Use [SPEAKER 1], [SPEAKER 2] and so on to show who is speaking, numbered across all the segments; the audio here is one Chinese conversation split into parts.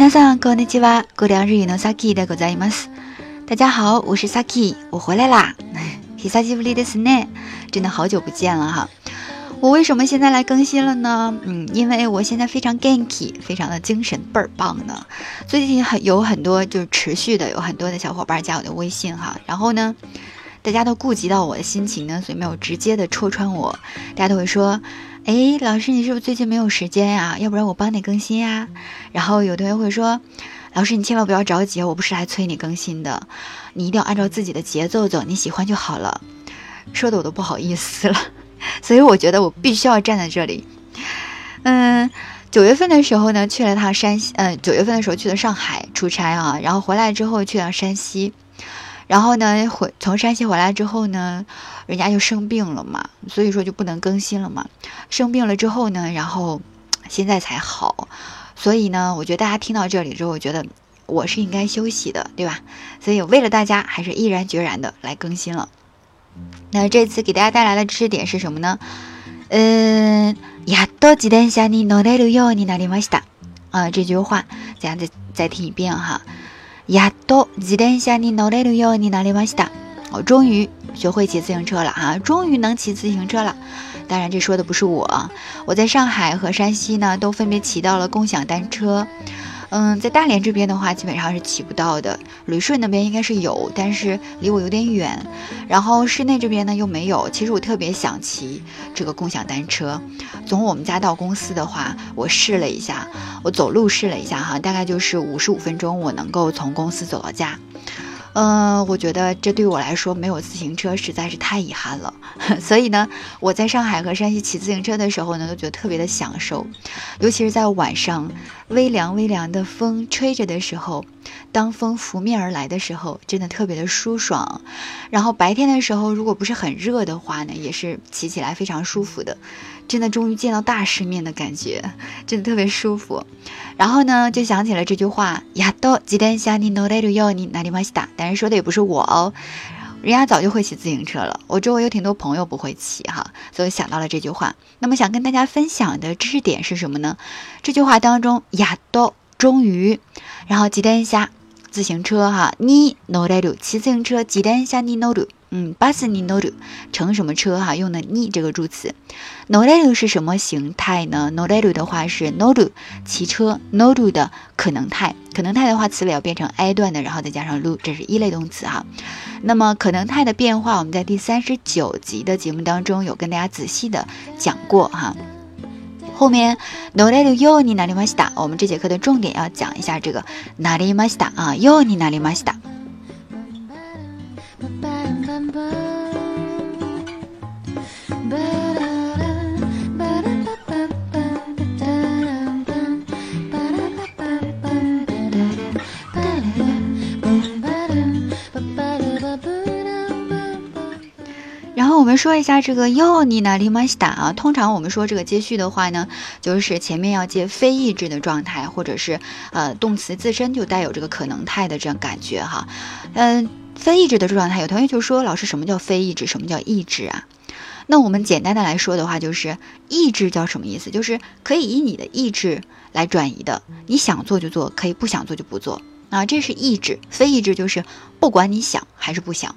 [SPEAKER 1] 皆さんこんにちは。过两日语の Saki でございます。大家好，我是 Saki，我回来啦。久しぶりですね，真的好久不见了哈。我为什么现在来更新了呢？嗯，因为我现在非常 ganky，非常的精神倍儿棒呢。最近很有很多就是持续的有很多的小伙伴加我的微信哈，然后呢，大家都顾及到我的心情呢，所以没有直接的戳穿我。大家都会说， 哎，老师你是不是最近没有时间呀？要不然我帮你更新呀。然后有同学会说，老师你千万不要着急，我不是来催你更新的，你一定要按照自己的节奏走，你喜欢就好了。说的我都不好意思了。所以我觉得我必须要站在这里。嗯，九月份的时候呢，去了趟山西。呃，九月份的时候去了上海出差啊，然后回来之后去了山西。然后呢，回从山西回来之后呢，人家就生病了嘛，所以说就不能更新了嘛。生病了之后呢，然后现在才好。所以呢，我觉得大家听到这里之后，我觉得我是应该休息的，对吧？所以为了大家，还是毅然决然的来更新了。那这次给大家带来的知识点是什么呢？嗯，やっと自転車に乗れるようになりました。啊，这句话，大家再再听一遍哈。 やっと自転車に乗れるようになりました。我终于学会骑自行车了哈，终于能骑自行车了。当然，这说的不是我，我在上海和山西呢，都分别骑到了共享单车。 嗯，在大连这边的话，基本上是骑不到的。旅顺那边应该是有，但是离我有点远。然后室内这边呢又没有。其实我特别想骑这个共享单车。从我们家到公司的话，我试了一下，我走路试了一下哈，大概就是五十五分钟，我能够从公司走到家。嗯，我觉得这对我来说没有自行车实在是太遗憾了。所以呢，我在上海和山西骑自行车的时候呢，都觉得特别的享受，尤其是在晚上微凉微凉的风吹着的时候，当风拂面而来的时候，真的特别的舒爽。然后白天的时候，如果不是很热的话呢，也是骑起来非常舒服的。真的终于见到大世面的感觉，真的特别舒服。然后呢，就想起了这句话：やっと自転車に乗れるようになりました。但是说的也不是我哦，人家早就会骑自行车了。我周围有挺多朋友不会骑哈，所以想到了这句话。那么想跟大家分享的知识点是什么呢？这句话当中，やっと终于，然后自転車自行車哈，に乗れる骑自行車自転車に乗る。 嗯，巴斯尼诺鲁乘什么车哈？用的尼这个助词。诺雷鲁是什么形态呢？诺雷鲁的话是诺鲁骑车，诺鲁的可能态。可能态的话，词尾要变成 i 段的，然后再加上鲁，这是一类动词哈。那么可能态的变化，我们在第三十九集的节目当中有跟大家仔细的讲过哈。后面诺雷鲁哟尼哪里玛西达，我们这节课的重点要讲一下这个哪里玛西达啊，哟尼哪里玛西达。然说一下这个哟尼那里玛西达啊，通常我们说这个接续的话呢，就是前面要接非意志的状态，或者是呃动词自身就带有这个可能态的这样感觉哈，嗯。非意志的状态，有同学就说：“老师，什么叫非意志？什么叫意志啊？”那我们简单的来说的话，就是意志叫什么意思？就是可以以你的意志来转移的，你想做就做，可以不想做就不做啊，这是意志。非意志就是不管你想还是不想，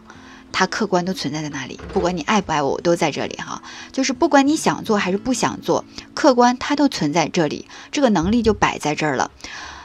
[SPEAKER 1] 它客观都存在在那里，不管你爱不爱我，我都在这里哈。就是不管你想做还是不想做，客观它都存在这里，这个能力就摆在这儿了。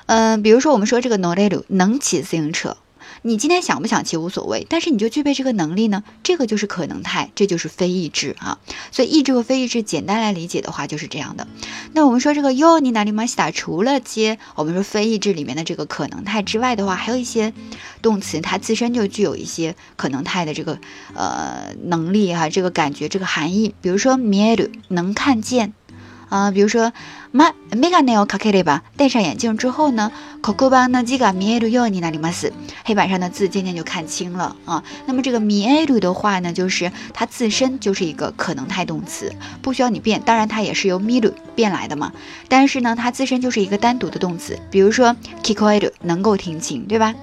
[SPEAKER 1] 嗯，比如说我们说这个 no l 能骑自行车。你今天想不想骑无所谓，但是你就具备这个能力呢？这个就是可能态，这就是非意志啊。所以意志和非意志简单来理解的话就是这样的。那我们说这个 yo ni nari masta，除了接我们说非意志里面的这个可能态之外的话，还有一些动词它自身就具有一些可能态的这个呃能力哈，这个感觉这个含义。比如说 m i e 能看见。啊，比如说，ま、メガネをかければ，戴上眼镜之后呢，黒板の字が見えるようになります。黑板上的字渐渐就看清了啊。那么这个見える的话呢，就是它自身就是一个可能态动词，不需要你变。当然，它也是由見る变来的嘛。但是呢，它自身就是一个单独的动词。比如说，聞こえる能够听清，对吧？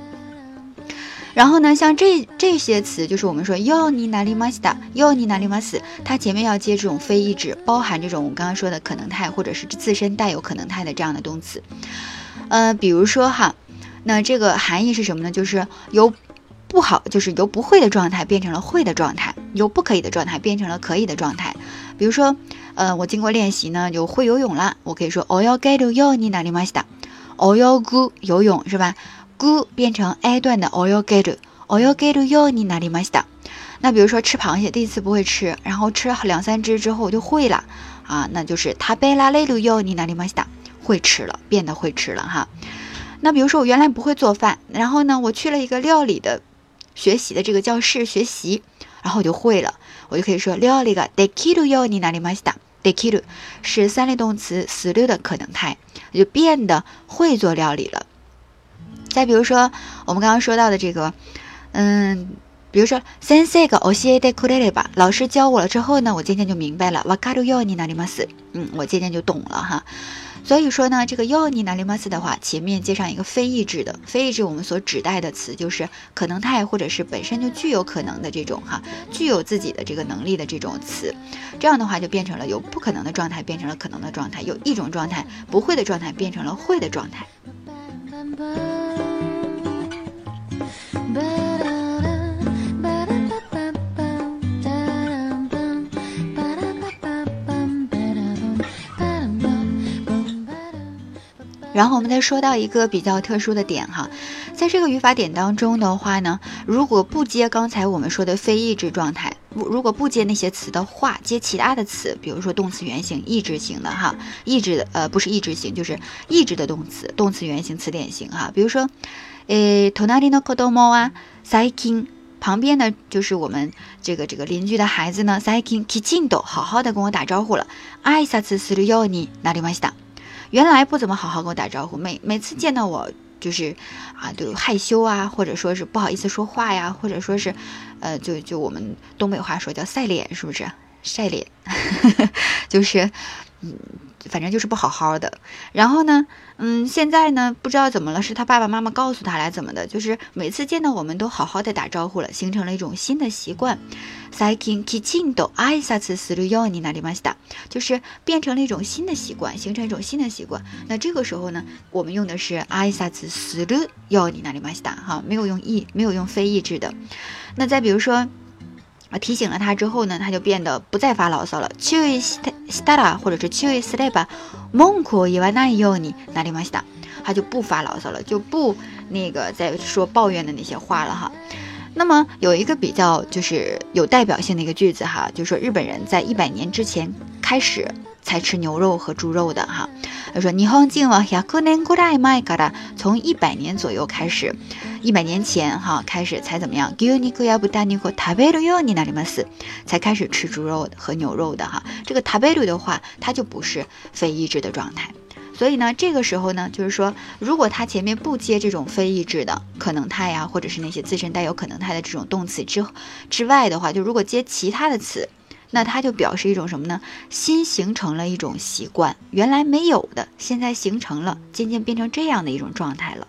[SPEAKER 1] 然后呢，像这这些词，就是我们说哟你哪里马西达，哟你哪里马斯，它前面要接这种非意志，包含这种我刚刚说的可能态，或者是自身带有可能态的这样的动词。呃，比如说哈，那这个含义是什么呢？就是由不好，就是由不会的状态变成了会的状态，由不可以的状态变成了可以的状态。比如说，呃，我经过练习呢，就会游泳了。我可以说，我要盖住哟，你哪里马西达？我要咕游泳是吧？咕变成 A 段的我要盖住，我要盖住哟，你哪里马西达？那比如说吃螃蟹，第一次不会吃，然后吃了两三只之后我就会了啊，那就是他贝拉雷鲁哟，你哪里马西达？会吃了，变得会吃了哈。那比如说我原来不会做饭，然后呢，我去了一个料理的学习的这个教室学习，然后我就会了。我就可以说料理个 dekiru yo ni narimasu 是三类动词死六的可能态，就变得会做料理了。再比如说我们刚刚说到的这个，嗯，比如说 sensei ga oshiete kurere 吧，老师教我了之后呢，我渐渐就明白了 wakaru yo ninaimasu 嗯，我渐渐就懂了哈。所以说呢，这个 yo ni narimasu 的话，前面接上一个非意志的，非意志我们所指代的词就是可能态，或者是本身就具有可能的这种哈，具有自己的这个能力的这种词，这样的话就变成了由不可能的状态变成了可能的状态，有一种状态不会的状态变成了会的状态。然后我们再说到一个比较特殊的点哈，在这个语法点当中的话呢，如果不接刚才我们说的非意志状态，如果不接那些词的话，接其他的词，比如说动词原形意志型的哈，意志的呃不是意志型，就是意志的动词，动词原形词典型哈，比如说，诶，tonari no kodomo 啊，saikin 旁边呢就是我们这个这个邻居的孩子呢，saikin kichindo 好好的跟我打招呼了，挨拶するようになりました。原来不怎么好好跟我打招呼，每每次见到我 就是啊，就害羞啊，或者说是不好意思说话呀，或者说是，呃，就就我们东北话说叫晒脸，是不是晒脸？就是，嗯。反正就是不好好的，然后呢，嗯，现在呢，不知道怎么了，是他爸爸妈妈告诉他来怎么的，就是每次见到我们都好好的打招呼了，形成了一种新的习惯。最近キチンと挨拶するようになりました，就是变成了一种新的习惯，形成一种新的习惯。那这个时候呢，我们用的是挨拶するようになりました，哈，没有用意，没有用非意志的。那再比如说。 啊，提醒了他之后呢，他就变得不再发牢骚了。チュイスタラ或者是チュイスレバ、モンコイワナイヨニナリマシタ，他就不发牢骚了，就不那个再说抱怨的那些话了哈。 那么有一个比较就是有代表性的一个句子哈，就说日本人在一百年之前开始才吃牛肉和猪肉的哈。他说：“日本人は百年ぐらい前から从一百年左右开始，一百年前哈开始才怎么样？牛肉や豚肉食べるようになります，才开始吃猪肉和牛肉的哈。这个食べる的话，它就不是非意志的状态。 所以呢，这个时候呢，就是说，如果它前面不接这种非意志的可能态呀，或者是那些自身带有可能态的这种动词之之外的话，就如果接其他的词。”那它就表示一种什么呢？新形成了一种习惯，原来没有的，现在形成了，渐渐变成这样的一种状态了。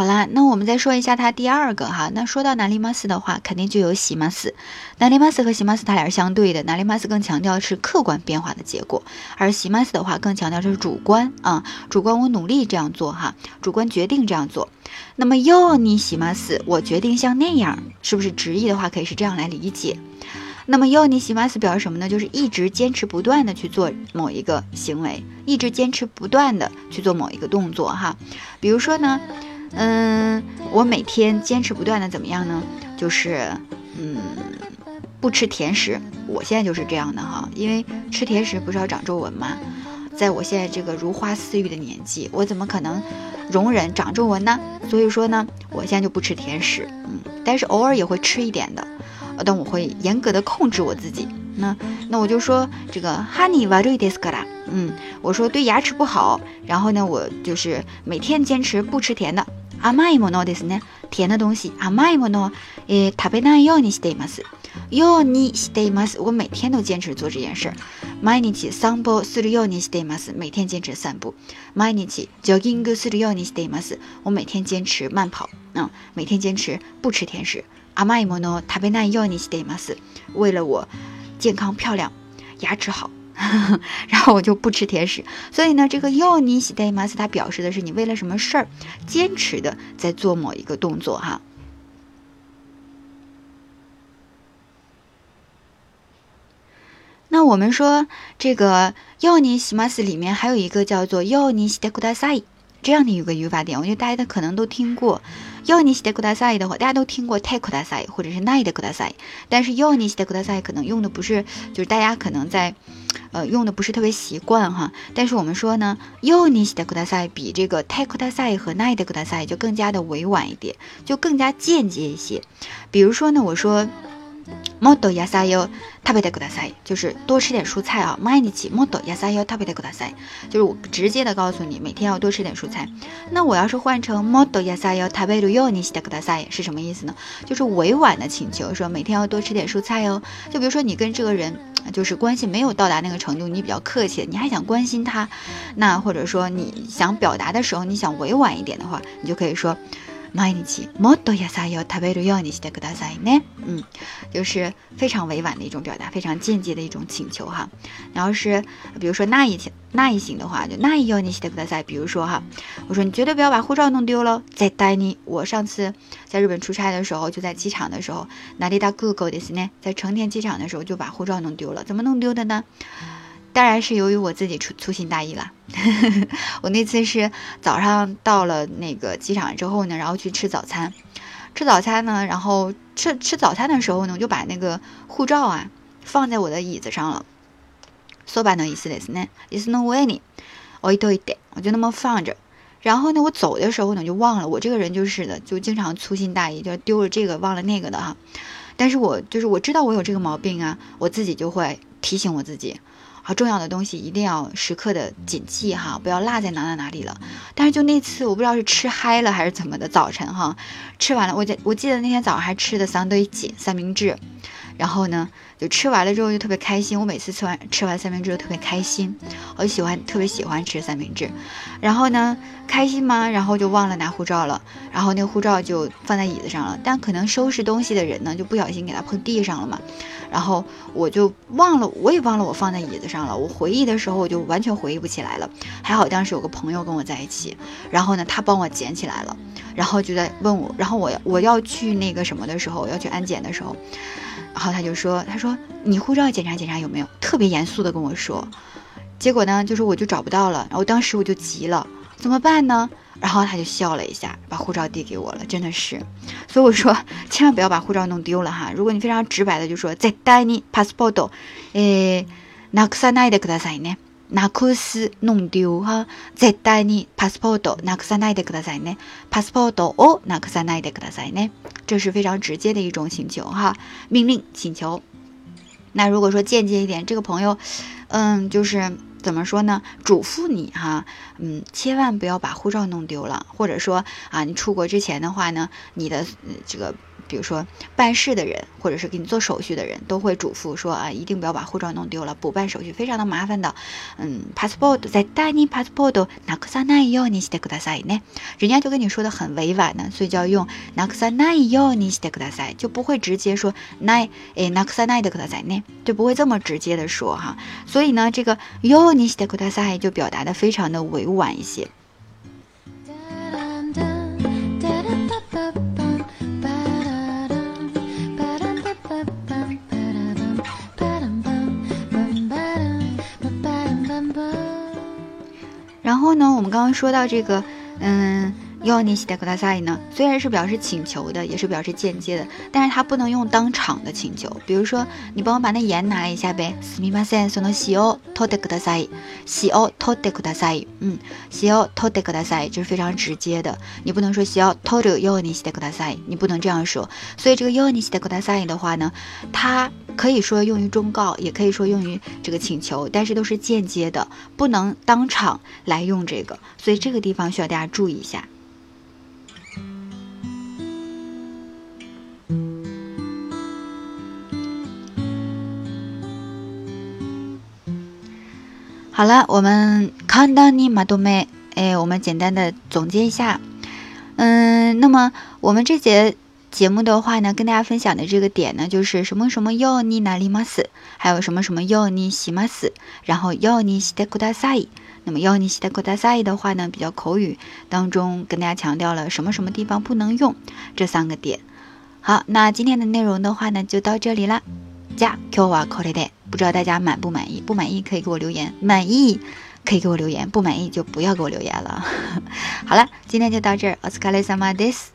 [SPEAKER 1] 好啦，那我们再说一下它第二个哈。那说到南里马斯的话，肯定就有喜马斯。南里马斯和喜马斯它俩是相对的，南里马斯更强调的是客观变化的结果，而喜马斯的话更强调的是主观啊，主观我努力这样做哈，主观决定这样做。那么哟，你喜马斯，我决定像那样，是不是直译的话可以是这样来理解？那么哟，你喜马斯表示什么呢？就是一直坚持不断的去做某一个行为，一直坚持不断的去做某一个动作哈。比如说呢？嗯，我每天坚持不断的怎么样呢？就是，嗯，不吃甜食。我现在就是这样的哈，因为吃甜食不是要长皱纹吗？在我现在这个如花似玉的年纪，我怎么可能容忍长皱纹呢？所以说呢，我现在就不吃甜食，嗯，但是偶尔也会吃一点的，但我会严格的控制我自己。那那我就说这个 honey w a r i d i s k a 嗯，我说对牙齿不好，然后呢，我就是每天坚持不吃甜的。甘いものですね。甜的东西。甘いもの、え食べないようにしています。ようにしています。我每天都坚持做这件事。毎日散歩するようにしています。每天坚持散步。毎日ジョギングするようにしています。我每天坚持慢跑。嗯，每天坚持不吃甜食。甘いもの食べないようにしています。为了我健康漂亮，牙齿好。 然后我就不吃甜食，所以呢，这个要你喜 day mas 它表示的是你为了什么事儿坚持的在做某一个动作哈。那我们说这个要你喜 mas 里面还有一个叫做要你喜 day kudasai。这样的一个语法点，我觉得大家可能都听过。要你写的 kudasai 的话，大家都听过 take kudasai 或者是 night kudasai，但是要你写的 kudasai 可能用的不是，就是大家可能在，呃，用的不是特别习惯哈。但是我们说呢，要你写的 kudasai 比这个 take kudasai 和 night kudasai 就更加的委婉一点，就更加间接一些。比如说呢，我说。もっと野菜を食べてください，就是多吃点蔬菜啊。毎日もっと野菜を食べてください，就是我直接的告诉你，每天要多吃点蔬菜。那我要是换成もっと野菜を食べるようにしてください，是什么意思呢？就是委婉的请求，说每天要多吃点蔬菜哦。就比如说你跟这个人就是关系没有到达那个程度，你比较客气，你还想关心他，那或者说你想表达的时候，你想委婉一点的话，你就可以说。 毎日もっと野菜を食べるようにしてくださいね。嗯，就是非常委婉的一种表达，非常间接的一种请求哈。然后是，比如说那一那一行的话，就那一要你してください。比如说哈，我说你绝对不要把护照弄丢了。在带你，我上次在日本出差的时候，就在机场的时候，哪里大哥哥的是呢？在成田机场的时候就把护照弄丢了。怎么弄丢的呢？ 当然是由于我自己粗粗心大意了。我那次是早上到了那个机场之后呢，然后去吃早餐。吃早餐呢，然后吃吃早餐的时候呢，我就把那个护照啊放在我的椅子上了。そばの椅子ですね。椅子の上に置いといて，我就那么放着。然后呢，我走的时候呢就忘了。我这个人就是的，就经常粗心大意，就丢了这个忘了那个的哈。但是我就是我知道我有这个毛病啊，我自己就会提醒我自己。 重要的东西一定要时刻的谨记哈，不要落在哪哪哪里了。但是就那次，我不知道是吃嗨了还是怎么的，早晨哈，吃完了，我记我记得那天早上还吃的三堆几三明治，然后呢，就吃完了之后就特别开心。我每次吃完吃完三明治都特别开心，我喜欢特别喜欢吃三明治。然后呢，开心吗？然后就忘了拿护照了，然后那个护照就放在椅子上了。但可能收拾东西的人呢，就不小心给它碰地上了嘛。然后我就忘了，我也忘了我放在椅子上了。我回忆的时候，我就完全回忆不起来了。还好当时有个朋友跟我在一起，然后呢，他帮我捡起来了，然后就在问我，然后我我要去那个什么的时候，我要去安检的时候，然后他就说，他说你护照检查检查有没有，特别严肃的跟我说。结果呢，就是我就找不到了，然后当时我就急了，怎么办呢？然后他就笑了一下，把护照递给我了，真的是，所以我说千万不要把护照弄丢了哈。如果你非常直白的就说在带你 passport，诶，なくさないでくださいね。なくす弄丢哈，在带你 passport，なくさないでくださいね。passport をなくさないでくださいね。这是非常直接的一种请求哈，命令请求。那如果说间接一点，这个朋友，嗯，就是。 怎么说呢？嘱咐你哈，嗯，千万不要把护照弄丢了，或者说啊，你出国之前的话呢，你的这个。比如说办事的人，或者是给你做手续的人，都会嘱咐说啊，一定不要把护照弄丢了，补办手续非常的麻烦的。嗯，passport 在带你 passport なくさないようにしてくださいね。人家就跟你说的很委婉的，所以就要用なくさないようにしてください，就不会直接说ない诶なくさないでくださいね，就不会这么直接的说哈。所以呢，这个ようにしてください就表达的非常的委婉一些。 然后呢，我们刚刚说到这个，嗯。要你写的ください呢，虽然是表示请求的，也是表示间接的，但是它不能用当场的请求。比如说，你帮我把那盐拿来一下呗。すみません、その塩取ってください。塩取ってください。嗯，塩取ってください，这是非常直接的。你不能说塩取るようにしてください，你不能这样说。所以这个要你写的ください的话呢，它可以说用于忠告，也可以说用于这个请求，但是都是间接的，不能当场来用这个。所以这个地方需要大家注意一下。 好了，我们看到你马多梅，哎，我们简单的总结一下。嗯，那么我们这节节目的话呢，跟大家分享的这个点呢，就是什么什么要你哪里吗斯，还有什么什么要你西吗斯，然后要你西的库达塞。那么要你西的库达塞的话呢，比较口语当中跟大家强调了什么什么地方不能用这三个点。好，那今天的内容的话呢，就到这里了。加 Q 瓦 c o l day，不知道大家满不满意？不满意可以给我留言，满意可以给我留言，不满意就不要给我留言了。好了，今天就到这儿，お疲れ様です。